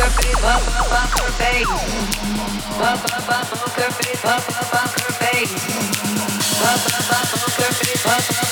Poker face.